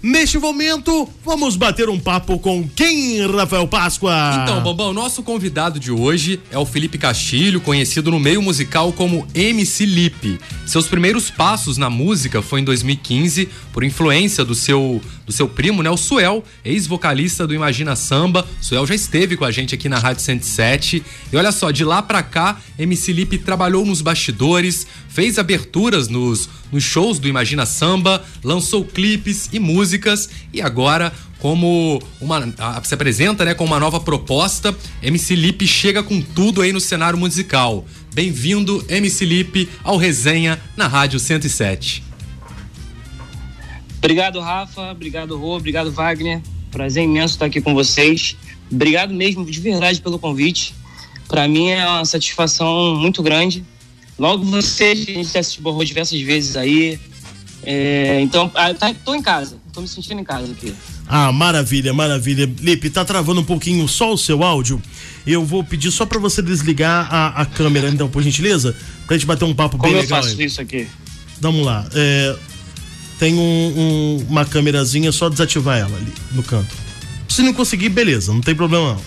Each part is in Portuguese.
Neste momento, vamos bater um papo com quem, Rafael Páscoa? Então, Bambão, nosso convidado de hoje é o Felipe Castilho, conhecido no meio musical como MC Lipe. Seus primeiros passos na música foi em 2015, por influência do seu, do seu primo, né, o Suel, ex-vocalista do Imagina Samba. O Suel já esteve com a gente aqui na Rádio 107. E olha só, de lá pra cá, MC Lipe trabalhou nos bastidores, fez aberturas nos, nos shows do Imagina Samba, lançou clipes e músicas e agora como uma se apresenta, né, com uma nova proposta, MC Lipe chega com tudo aí no cenário musical. Bem-vindo, MC Lipe, ao Resenha na Rádio 107. Obrigado, Rafa. Obrigado, Rô. Obrigado, Wagner. Prazer imenso estar aqui com vocês. Obrigado mesmo, de verdade, pelo convite. Para mim é uma satisfação muito grande. Logo vocês, a gente já se borrou diversas vezes aí. É, então, ah, tá, em casa. Tô me sentindo em casa aqui. Ah, maravilha, maravilha. Lipe, tá travando um pouquinho só o seu áudio. Eu vou pedir só para você desligar a, a, câmera, então, por gentileza, pra gente bater um papo Como bem legal. Como eu faço aí. isso aqui? Vamos lá. É, tem um, um, uma câmerazinha, só desativar ela ali no canto. Se não conseguir, beleza, não tem problema não.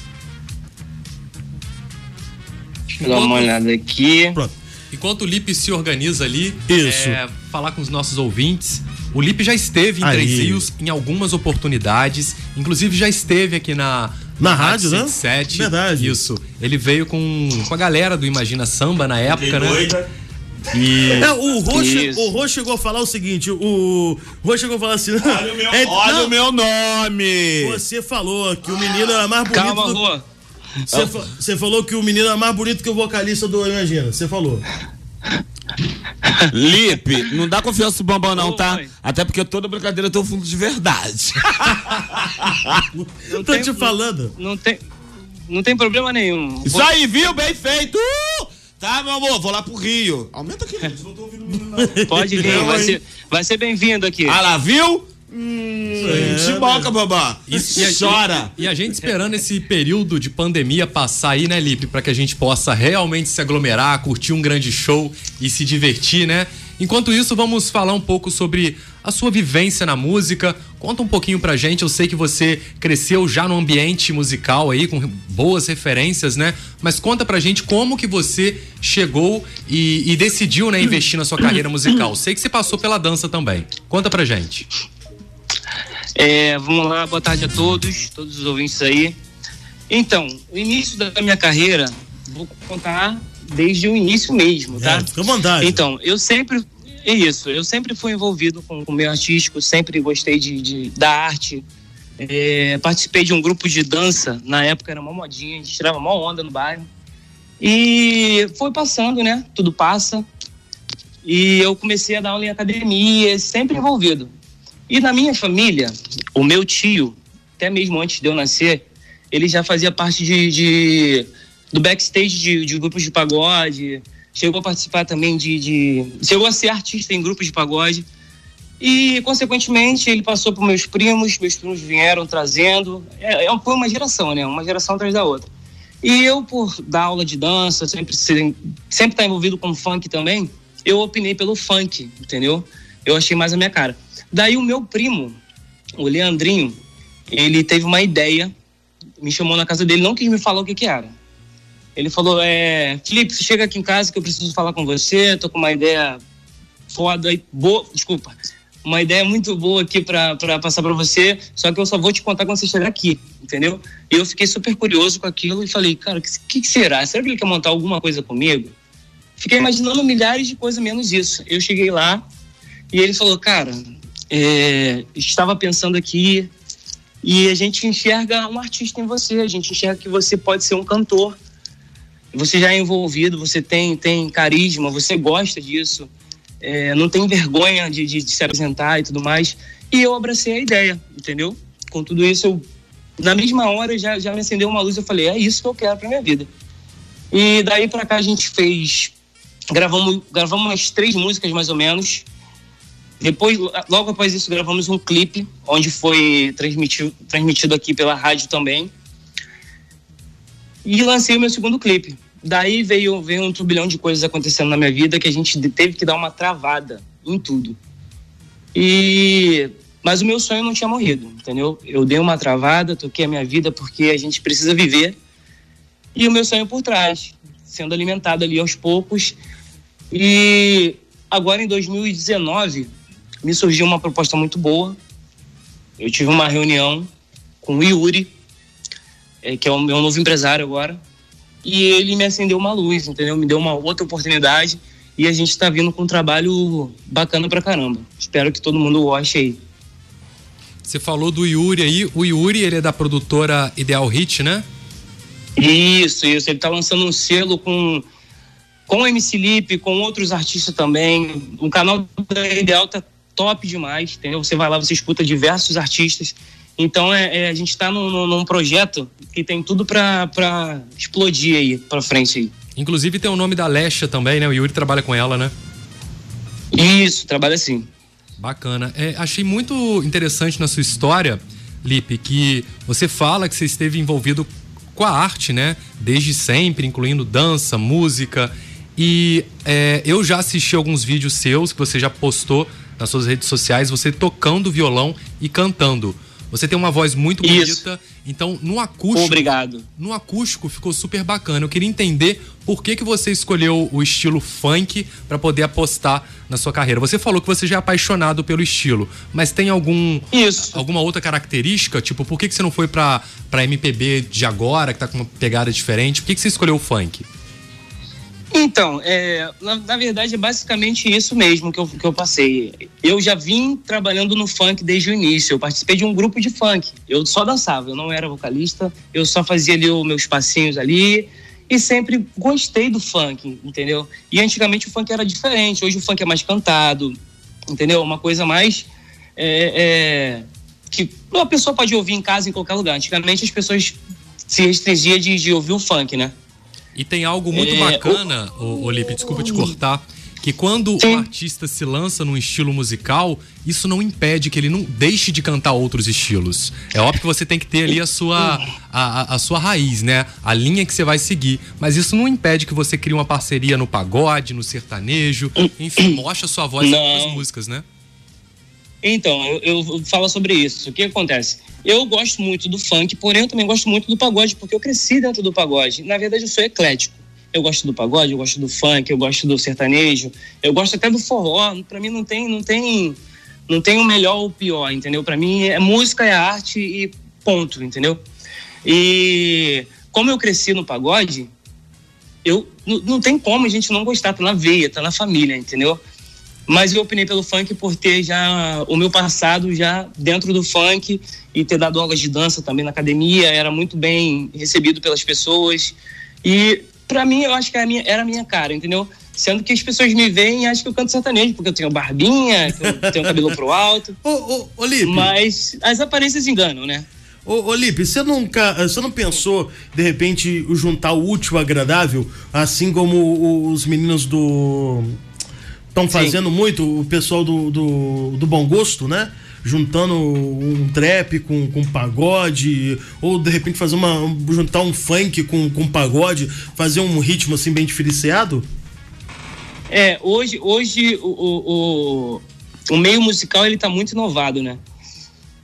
Deixa eu dar uma olhada aqui. Pronto. Enquanto o Lipe se organiza ali, Isso. É, falar com os nossos ouvintes. O Lipe já esteve em Aí. Três Rios em algumas oportunidades, inclusive já esteve aqui na Na rádio, né? 107. Verdade. Isso. Ele veio com, com a galera do Imagina Samba na época, né? E É, o Rô, che- Isso. o Rô chegou a falar o seguinte: o Rô chegou a falar assim. Olha o meu, é, olha não, o meu nome! Você falou que o menino é mais bonito. Calma, do- Rô. Você, fa- você falou que o menino é mais bonito que o vocalista do Imagina. Você falou. Lipe, não dá confiança pro Bambam não, tá? Até porque toda brincadeira tem um fundo de verdade. Eu tô tem- te falando. Não tem, não tem problema nenhum. Isso aí, viu? Bem feito! Uh! Tá, meu amor, vou lá pro Rio. Aumenta aqui, gente, não tô ouvindo o menino, não. Pode vir, vai ser, vai ser bem-vindo aqui. Ah lá, viu? Hum, se boca, Bambam. E, e a- Chora. E a gente esperando esse período de pandemia passar aí, né, Lipe? Pra que a gente possa realmente se aglomerar, curtir um grande show e se divertir, né? Enquanto isso, vamos falar um pouco sobre a sua vivência na música. Conta um pouquinho pra gente. Eu sei que você cresceu já no ambiente musical aí, com boas referências, né? Mas conta pra gente como que você chegou e, e decidiu, né, investir na sua carreira musical. Sei que você passou pela dança também. Conta pra gente. É, vamos lá, boa tarde a todos, todos os ouvintes aí. Então, o início da minha carreira, vou contar desde o início mesmo, tá? É, fica à vontade. Então, eu sempre. É isso, eu sempre fui envolvido com o meio artístico, sempre gostei de, de- da arte. É, participei de um grupo de dança, na época era uma modinha, a gente tirava uma onda no bairro. E foi passando, né? Tudo passa. E eu comecei a dar aula em academia, sempre envolvido. E na minha família, o meu tio, até mesmo antes de eu nascer, ele já fazia parte de, de- do backstage de, de grupos de pagode, chegou a participar também de, de. chegou a ser artista em grupos de pagode. E, consequentemente, ele passou para meus primos, meus primos vieram trazendo. É, é, foi uma geração, né? Uma geração atrás da outra. E eu, por dar aula de dança, sempre ser- sempre estar envolvido com funk também, eu opinei pelo funk, entendeu? Eu achei mais a minha cara. Daí o meu primo, o Leandrinho, ele teve uma ideia, me chamou na casa dele, não quis me falar o que que era. Ele falou, é, Felipe, chega aqui em casa que eu preciso falar com você, tô com uma ideia foda e boa, desculpa, uma ideia muito boa aqui pra passar pra você, só que eu só vou te contar quando você chegar aqui, entendeu? E eu fiquei super curioso com aquilo e falei, cara, o que, que será? Será que ele quer montar alguma coisa comigo? Fiquei imaginando milhares de coisas menos isso. Eu cheguei lá e ele falou, cara, é, estava pensando aqui e a gente enxerga um artista em você, a gente enxerga que você pode ser um cantor. Você já é envolvido, você tem, tem carisma, você gosta disso, é, não tem vergonha de, de, de se apresentar e tudo mais. E eu abracei a ideia, entendeu? Com tudo isso, eu, na mesma hora já, já me acendeu uma luz. Eu falei, é isso que eu quero pra minha vida. E daí pra cá a gente fez. Gravamos, gravamos umas três músicas mais ou menos. Depois, logo após isso, gravamos um clipe, onde foi transmitido, transmitido aqui pela rádio também. E lancei o meu segundo clipe. Daí veio, veio um turbilhão de coisas acontecendo na minha vida que a gente teve que dar uma travada em tudo. E Mas o meu sonho não tinha morrido, entendeu? Eu dei uma travada, toquei a minha vida porque a gente precisa viver. E o meu sonho por trás, sendo alimentado ali aos poucos. E agora em 2019 me surgiu uma proposta muito boa. Eu tive uma reunião com o Yuri, que é o meu novo empresário agora, e ele me acendeu uma luz, entendeu? Me deu uma outra oportunidade e a gente está vindo com um trabalho bacana pra caramba. Espero que todo mundo goste aí. Você falou do Yuri aí. O Yuri, ele é da produtora Ideal Hit, né? Isso, isso. Ele tá lançando um selo com com o MC Lipe, com outros artistas também. O canal da Ideal tá top demais, entendeu? Você vai lá, você escuta diversos artistas. Então é, é a gente está num, num, projeto que tem tudo para explodir aí, para frente aí. Inclusive tem o nome da Lesha também, né? O Yuri trabalha com ela, né? Isso, trabalha sim. Bacana. É, achei muito interessante na sua história, Lipe, que você fala que você esteve envolvido com a arte, né? Desde sempre, incluindo dança, música. E é, eu já assisti alguns vídeos seus que você já postou nas suas redes sociais, você tocando violão e cantando. Você tem uma voz muito bonita, Isso. então no acústico. Obrigado. No acústico ficou super bacana. Eu queria entender por que, que você escolheu o estilo funk para poder apostar na sua carreira. Você falou que você já é apaixonado pelo estilo, mas tem algum Isso. alguma outra característica? Tipo, por que, que você não foi para MPB de agora, que tá com uma pegada diferente? Por que, que você escolheu o funk? Então, é, na, na, verdade é basicamente isso mesmo que eu, que eu passei. Eu já vim trabalhando no funk desde o início. Eu participei de um grupo de funk. Eu só dançava, eu não era vocalista, eu só fazia ali os meus passinhos ali e sempre gostei do funk, entendeu? E antigamente o funk era diferente, hoje o funk é mais cantado, entendeu? Uma coisa mais. É, é, que a pessoa pode ouvir em casa, em qualquer lugar. Antigamente as pessoas se restringiam de, de ouvir o funk, né? E tem algo muito é, bacana, o... Olipe, desculpa te cortar, que quando Sim. o artista se lança num estilo musical, isso não impede que ele não deixe de cantar outros estilos. É óbvio que você tem que ter ali a sua, a, a, sua raiz, né? A linha que você vai seguir. Mas isso não impede que você crie uma parceria no pagode, no sertanejo, enfim, mostre a sua voz em outras músicas, né? Então, eu, eu falo sobre isso. O que acontece? Eu gosto muito do funk, porém eu também gosto muito do pagode, porque eu cresci dentro do pagode. Na verdade, eu sou eclético. Eu gosto do pagode, eu gosto do funk, eu gosto do sertanejo, eu gosto até do forró. Para mim não tem, não tem, não tem o melhor ou o pior, entendeu? Para mim é música, é arte e ponto, entendeu? E como eu cresci no pagode, eu não tem como a gente não gostar, tá na veia, tá na família, entendeu? Mas eu opinei pelo funk por ter já o meu passado já dentro do funk e ter dado aulas de dança também na academia, era muito bem recebido pelas pessoas. E para mim, eu acho que era a, minha, era a minha cara, entendeu? Sendo que as pessoas me veem e acham que eu canto sertanejo, porque eu tenho barbinha, eu tenho cabelo pro alto. Ô, ô, ô Lipe. Mas as aparências enganam, né? Ô, ô Lipe, você nunca. Você não pensou, de repente, juntar o útil ao agradável, assim como os meninos do estão fazendo Sim. muito, o pessoal do, do, do bom gosto, né? Juntando um trap com, com pagode, ou de repente fazer uma. juntar um funk com, com pagode, fazer um ritmo assim bem diferenciado? É, hoje, hoje o, o, o, meio musical ele tá muito inovado, né?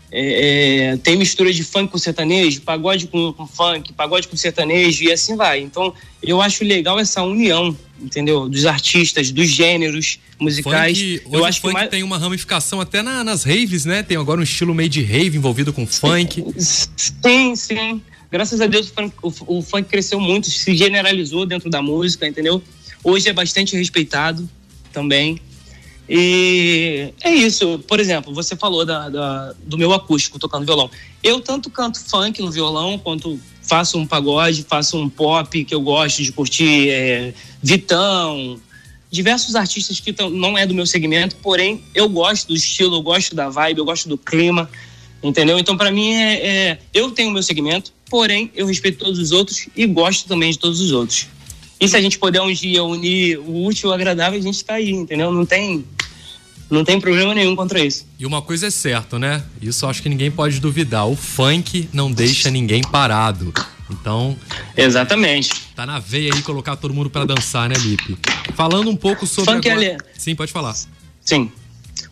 É, é, tem mistura de funk com sertanejo, pagode com, com, funk, pagode com sertanejo e assim vai. Então, eu acho legal essa união, entendeu? Dos artistas, dos gêneros musicais. Funk, eu acho que mais... tem uma ramificação até na, nas raves, né? Tem agora um estilo meio de rave envolvido com funk. Sim, sim. Graças a Deus o funk, o, o funk cresceu muito, se generalizou dentro da música, entendeu? Hoje é bastante respeitado também. E é isso. Por exemplo, você falou da, da, do meu acústico tocando violão. Eu tanto canto funk no violão, quanto faço um pagode, faço um pop que eu gosto de curtir, é, Vitão, diversos artistas que tão, não é do meu segmento, porém eu gosto do estilo, eu gosto da vibe, eu gosto do clima, entendeu? Então para mim é, é, eu tenho o meu segmento, porém eu respeito todos os outros e gosto também de todos os outros. E se a gente puder um dia unir o útil ao agradável, a gente tá aí, entendeu? Não tem não tem problema nenhum contra isso. E uma coisa é certa, né? Isso acho que ninguém pode duvidar. O funk não deixa ninguém parado. Então. Exatamente. Tá na veia aí colocar todo mundo para dançar, né, Lipe? Falando um pouco sobre. Funk é agora... é... Sim, pode falar. Sim.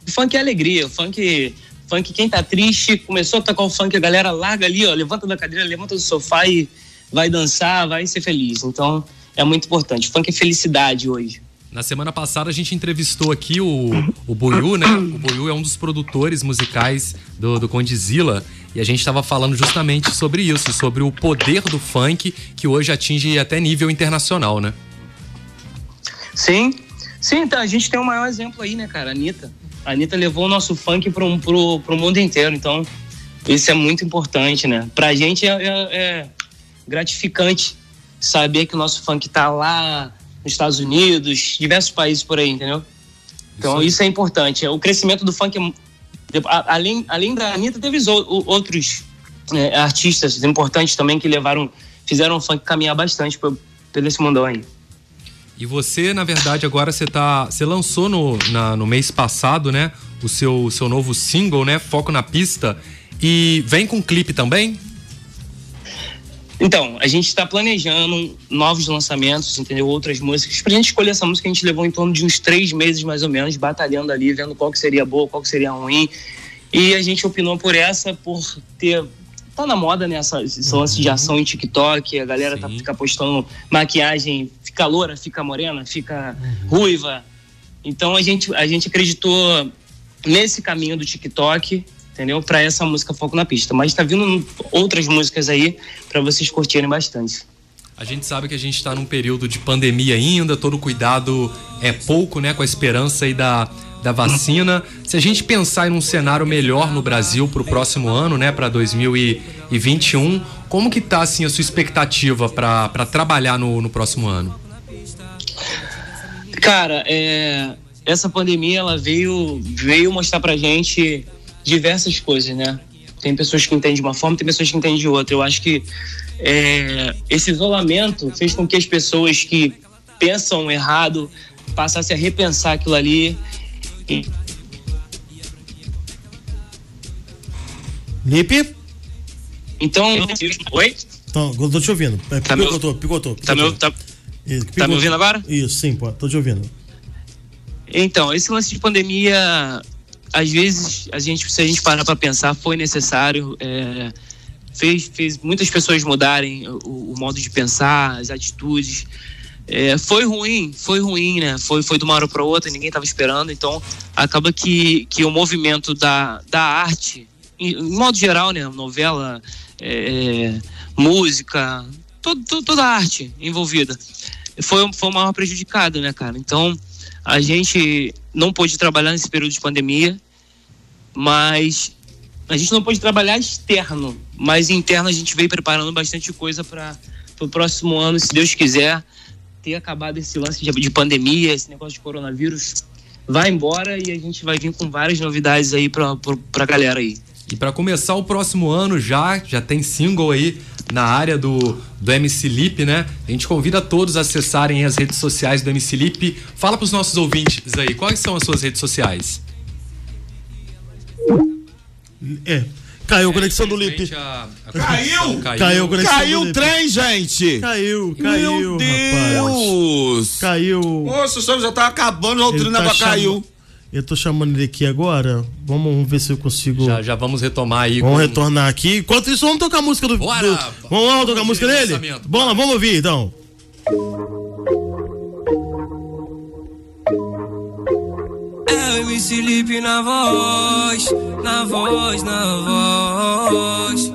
O funk é alegria. O funk Funk, quem tá triste, começou a tocar o funk, a galera larga ali, ó, levanta da cadeira, levanta do sofá e vai dançar, vai ser feliz. Então, é muito importante. Funk é felicidade hoje. Na semana passada a gente entrevistou aqui o, o Boiú, né? O Boiú é um dos produtores musicais do, do Condizila e a gente estava falando justamente sobre isso, sobre o poder do funk que hoje atinge até nível internacional, né? Sim, sim, então a gente tem o um maior exemplo aí, né, cara? A Anitta. A Anitta levou o nosso funk pro, pro, pro mundo inteiro, então isso é muito importante, né? Pra gente é, é, é gratificante saber que o nosso funk tá lá nos Estados Unidos, diversos países por aí, entendeu? Então isso, isso é importante. O crescimento do funk, além, além da Anitta, teve outros é, artistas importantes também que levaram, fizeram o funk caminhar bastante por, pelo esse mundão aí. E você, na verdade, agora você tá. Você lançou no, na, no mês passado, né? O seu, seu novo single, né? Foco na pista. E vem com clipe também? Então, a gente está planejando novos lançamentos, entendeu? Outras músicas. Pra gente escolher essa música, a gente levou em torno de uns três meses, mais ou menos, batalhando ali, vendo qual que seria boa, qual que seria ruim. E a gente opinou por essa, por ter tá na moda, né? Essa, esse lance de ação em TikTok, a galera tá, fica postando maquiagem, fica loura, fica morena, fica uhum. ruiva. Então a gente, a gente acreditou nesse caminho do TikTok, entendeu? Para essa música Foco na Pista. Mas tá vindo outras músicas aí para vocês curtirem bastante. A gente sabe que a gente está num período de pandemia ainda, todo cuidado é pouco, né? Com a esperança aí da, da vacina. Se a gente pensar em um cenário melhor no Brasil para o próximo ano, né, para 2021, como que tá assim a sua expectativa para trabalhar no, no próximo ano? Cara, é, essa pandemia ela veio veio mostrar para gente diversas coisas, né? Tem pessoas que entendem de uma forma, tem pessoas que entendem de outra. Eu acho que é, esse isolamento fez com que as pessoas que pensam errado passassem a repensar aquilo ali Lipe? Então. Oi? Então, eu tô te ouvindo. É, tá picotou, me... picotou, picotou. Tá, me... Tá... Isso, tá me ouvindo agora? Isso, sim, pô, tô te ouvindo. Então, esse lance de pandemia, às vezes, a gente, se a gente parar para pensar, foi necessário. É, fez, fez muitas pessoas mudarem o, o modo de pensar, as atitudes. É, foi ruim, foi ruim, né? Foi, foi de uma hora para outra, ninguém estava esperando. Então, acaba que, que o movimento da, da arte, em, em modo geral, né? Novela, é, música, todo, todo, toda a arte envolvida, foi, foi o maior prejudicado, né, cara? Então, a gente não pôde trabalhar nesse período de pandemia, mas a gente não pôde trabalhar externo, mas interno a gente veio preparando bastante coisa para o próximo ano, se Deus quiser ter acabado esse lance de, de pandemia, esse negócio de coronavírus, vai embora e a gente vai vir com várias novidades aí pra, pra galera aí. E para começar o próximo ano já, já tem single aí na área do, do MC Lip, né? A gente convida todos a acessarem as redes sociais do MC Lip. Fala pros nossos ouvintes aí, quais são as suas redes sociais? É, Caiu a conexão do Lip. A, a caiu? caiu? Caiu a conexão Caiu o trem, gente! Caiu, caiu, Meu Deus! Rapaz. Caiu. Nossa, o senhor já tá acabando, o trem tá caiu. Eu tô chamando ele aqui agora. Vamos ver se eu consigo. Já, já vamos retomar aí. Vamos com... retornar aqui. Enquanto isso, vamos tocar a música do. Bora! Do... Vamos, vamos tocar a música dele? Bom, vamos ouvir então. MC Lipe na voz, na voz, na voz.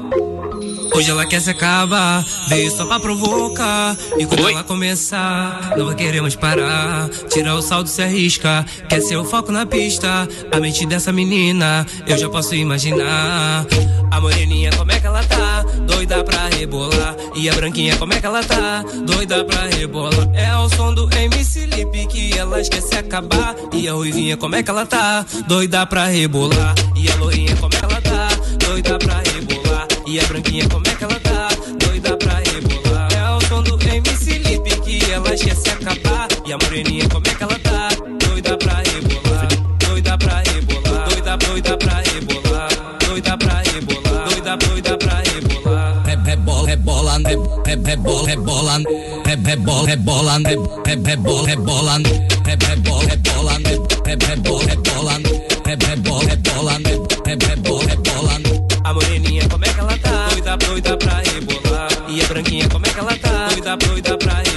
Hoje ela quer se acabar, veio só pra provocar. E quando Oi? ela começar, não vai querer mais parar. Tirar o saldo se arrisca, quer ser o foco na pista. A mente dessa menina, eu já posso imaginar. A moreninha, como é que ela tá? Doida pra rebolar. E a branquinha, como é que ela tá? Doida pra rebolar. É o som do MC Lip que ela esquece acabar. E a ruivinha, como é que ela tá? Doida pra rebolar. E a loirinha, como é que ela tá? Doida pra rebolar. E a branquinha, como é que ela tá? Doida pra rebolar. É o som do MC Lip que ela esquece acabar. E a moreninha, como é que ela tá? Doida pra rebolar. Doida pra rebolar. Doida, doida pra rebolar. Doida pra rebolar. Rebola, rebola, rebola, rebola, rebola, rebola, rebola, rebola, rebola, rebola rebola, rebola, rebola, rebola. A moreninha, como é que ela tá? Doida, doida pra rebolar. E a branquinha, como é que ela tá? Doida, doida pra rebolar.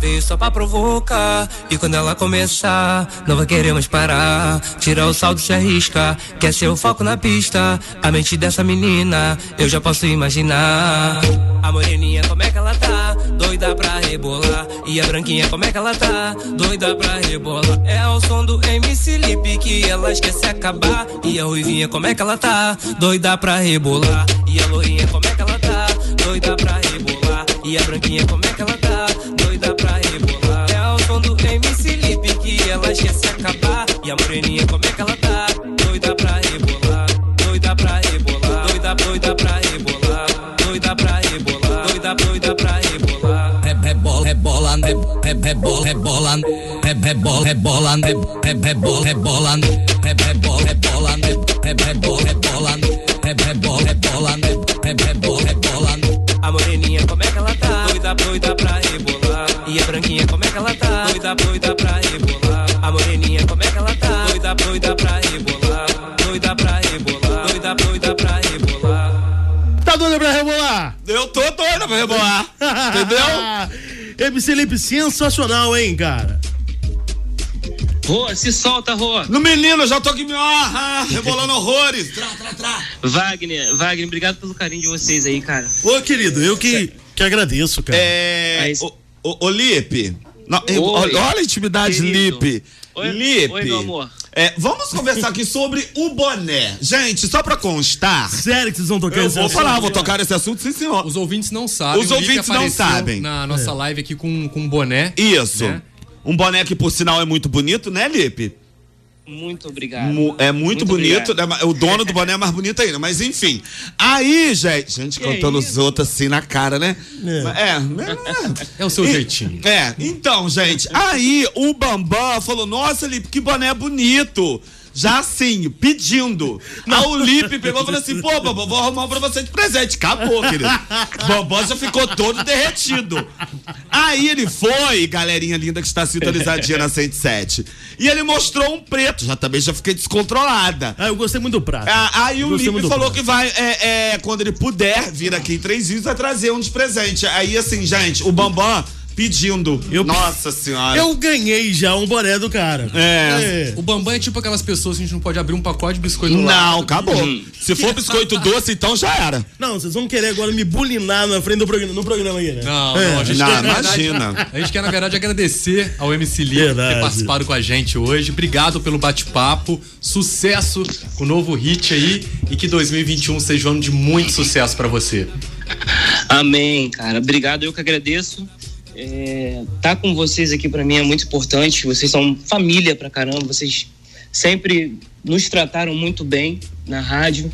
Veio só pra provocar. E quando ela começar, não vai querer mais parar. Tirar o saldo se arrisca, quer ser o foco na pista. A mente dessa menina, eu já posso imaginar. A moreninha, como é que ela tá? Doida pra rebolar. E a branquinha, como é que ela tá? Doida pra rebolar. É o som do MC Lipe que elas quer se acabar. E a ruivinha, como é que ela tá? Doida pra rebolar. E a loirinha, como é que ela tá? Doida pra rebolar. E a branquinha, como é que ela quer se acabar. E a moreninha, como é que ela tá? Doida pra rebolar. Doida pra rebolar. Doida, doida pra rebolar. Doida pra rebolar. Doida, doida pra rebolar. Rebola, rebola, rebola, rebola, rebola, rebola, rebola, rebola, rebola, rebola, rebola, rebola, rebola, rebola, rebola, rebola. A moreninha, como é que ela tá? Doida, doida pra rebolar. E a branquinha, como é que ela tá? Doida, doida pra rebolar. Doido pra rebolar? Eu tô doida pra rebolar. Entendeu? MC Lipe, sensacional, hein, cara? Rô, se solta, Rô. No menino, eu já tô aqui me ah, rebolando horrores. Trá, trá, trá. Wagner, Wagner, obrigado pelo carinho de vocês aí, cara. Ô, querido, eu que, que agradeço, cara. É. Mas- Ô, ô, ô, Lipe. Não, olha a intimidade, Querido. Lipe. Oi, Lipe. oi, meu amor. É, vamos conversar aqui sobre o boné. Gente, só pra constar. Sério que vocês vão tocar Eu esse vou assunto? falar, vou tocar esse assunto, sim, senhor. Os ouvintes não sabem. Os o ouvintes não apareceu sabem. Na nossa live aqui com, com um boné. Isso. Né? Um boné que, por sinal, é muito bonito, né, Lipe? Muito obrigado. Mu- É muito, bonito. obrigado. né? O dono do boné é mais bonito ainda. Mas enfim. Aí, gente. Gente, cantando os outros assim na cara, né? É. é, É o seu E- jeitinho. É, então, gente, aí o Bambam falou: Nossa, Lipe, que boné bonito. Já assim, pedindo. Aí o Lipe pegou e falou assim: Pô, Bambam, vou arrumar um pra você de presente. Acabou, querido. Bambam já ficou todo derretido. Aí ele foi, galerinha linda que está sintonizadinha na 107. E ele mostrou um preto. Já também já fiquei descontrolada. Ah, eu gostei muito do prato. Ah, aí o Lipe falou prato. que vai, é, é, quando ele puder vir aqui em três dias, vai trazer um de presente. Aí, assim, gente, o Bambam pedindo. Eu- Nossa senhora. Eu ganhei já um boné do cara. É. O Bambam é tipo aquelas pessoas que a gente não pode abrir um pacote de biscoito Não, lado. acabou. Se for biscoito doce, então já era. Não, vocês vão querer agora me bulinar na frente do programa, no programa aqui, né? Não, É. não, a gente Não, quer, na verdade- imagina. a gente quer, na verdade, agradecer ao MC Lee por Verdade. ter participado com a gente hoje. Obrigado pelo bate-papo. Sucesso com o novo hit aí. E que 2021 seja um ano de muito sucesso pra você. Amém, cara. Obrigado, eu que agradeço. É, tá com vocês aqui pra mim é muito importante. Vocês são família pra caramba. Vocês sempre nos trataram muito bem na rádio.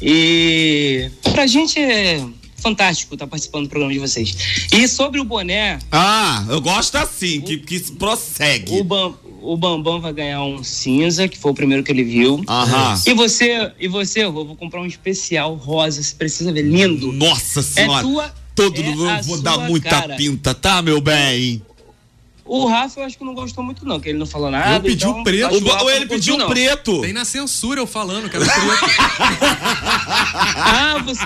E pra gente é fantástico estar participando do programa de vocês. E sobre o boné, Ah, eu gosto assim, que, que prossegue. o, Bam, o Bambam vai ganhar um cinza, que foi o primeiro que ele viu. Aham. E você, e você, eu vou comprar um especial rosa, você precisa ver, lindo. Nossa senhora. tua- Todo é eu a vou sua dar muita cara. pinta, tá, meu bem? O Rafa eu acho que não gostou muito não, que ele não falou nada. Eu pedi então, o preto. acho O, que Rafa ou ele não pediu curtiu, um não. preto. Tem na censura eu falando, quero preto. Ah, você...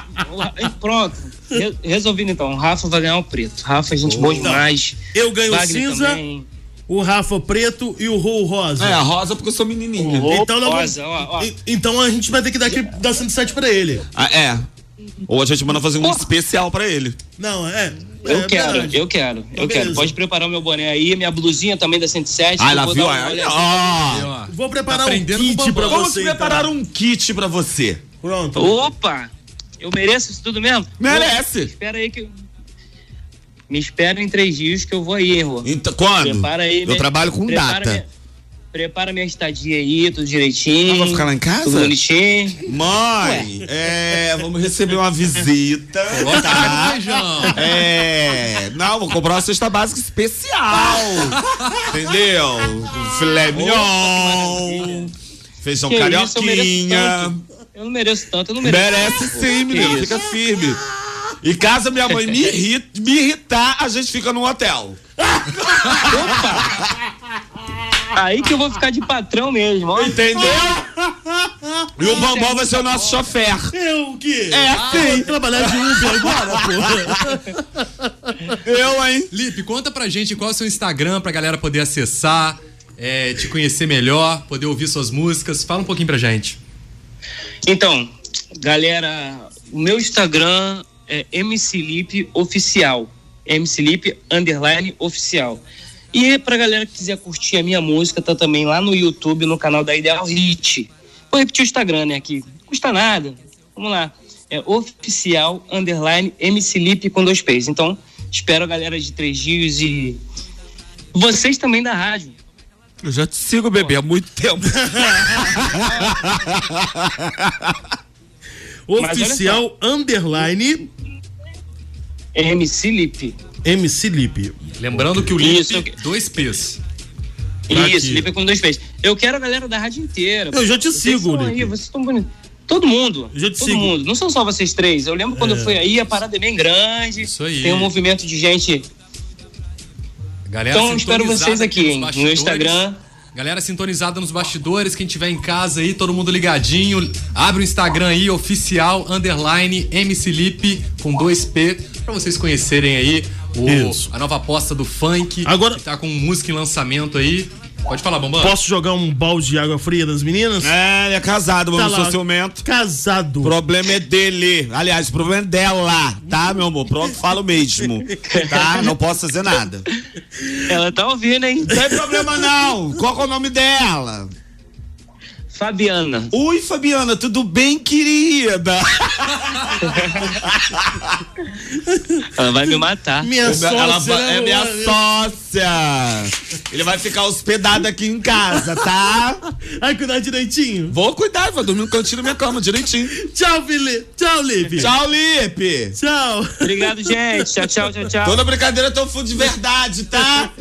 Pronto. Re- Resolvido então, o Rafa vai ganhar o preto. Rafa é gente boa demais. Eu ganho o Wagner cinza, também. o Rafa preto e o Rô rosa. É, a rosa porque eu sou menininha. O Então, não rosa, ó, ó. E- Então a gente vai ter que dar, aquele, dar 107 pra ele. Ah, é. Ou a gente manda fazer um especial pra ele. Não, é. Eu é quero, verdade. eu quero, eu Então, quero. beleza. Pode preparar o meu boné aí, minha blusinha também da 107. Ah, vou viu? Ó, Vou preparar Tá um kit pra Bambam. Vamos você. preparar então. um kit pra você. Pronto. Opa! Eu mereço isso tudo mesmo? Merece. Espera aí que eu... Me espera em três dias que eu vou aí, Rô. Então, quando? Prepara aí. Eu minha- trabalho com prepara data. minha- Prepara minha estadia aí, tudo direitinho. Ah, vai ficar lá em casa? Tudo bonitinho. Mãe, é, vamos receber uma visita. Coloca tá? feijão. É, não, vou comprar uma cesta básica especial. entendeu? Filé mignon, feijão Que isso, carioquinha. tanto. Eu não mereço tanto, eu não mereço. Merece tanto, sim, menino, isso? fica firme. E caso minha mãe me, irrita, me irritar, a gente fica num hotel. Aí que eu vou ficar de patrão mesmo, ó. Entendeu? E o Bambam vai ser o nosso chofer. Eu o quê? É, Ah, sim. trabalhar de Uber agora, pô. Eu, hein? Lipe, conta pra gente qual é o seu Instagram pra galera poder acessar, é, te conhecer melhor, poder ouvir suas músicas. Fala um pouquinho pra gente. Então, galera, o meu Instagram é MCLip Oficial. MCLip Underline Oficial. E pra galera que quiser curtir a minha música, tá também lá no YouTube, no canal da Ideal Hit. Vou repetir o Instagram, né, aqui. Não custa nada. Vamos lá. É Oficial Underline MCLip com dois P's. Então, espero a galera de Três Dias e vocês também da rádio. Eu já te sigo, bebê, há muito tempo. Oficial underline MCLip. MC Lip. Lembrando que o Isso. Lipe, dois P's. Tá Isso, aqui. Lipe com dois P's. Eu quero a galera da rádio inteira. Eu já te Vocês sigo, são aí, Lipe. vocês estão bonitos. Todo mundo. Eu já te todo sigo. mundo. Não são só vocês três. Eu lembro quando eu fui aí, a parada é bem grande. Isso aí. Tem um movimento de gente. Galera Então, espero sintonizada vocês aqui, nos hein, no bastidores. Instagram. Galera sintonizada nos bastidores, quem tiver em casa aí, todo mundo ligadinho, abre o Instagram aí, oficial, underline, MCLip, com dois P, pra vocês conhecerem aí o- Isso. a nova aposta do funk, Agora- que tá com música em lançamento aí. Pode falar, Bambam. Posso jogar um balde de água fria das meninas? É, ele é casado, Tá no seu ciumento. Casado. O problema é dele. Aliás, o problema é dela, tá, meu amor? Pronto, falo mesmo. Tá? Não posso fazer nada. Ela tá ouvindo, hein? Não tem problema não. Qual é o nome dela? Fabiana. Oi, Fabiana, tudo bem, querida? Ela vai me matar. Minha sócia, Ela vai- né, é minha mano? sócia. Ele vai ficar hospedado aqui em casa, tá? Vai cuidar direitinho. Vou cuidar, vou dormir no cantinho da minha cama, direitinho. Tchau, Felipe. Tchau, Lipe. Tchau, Lipe. Tchau. Obrigado, gente. Tchau, tchau, tchau, tchau. Toda brincadeira eu tô fundo de verdade, tá?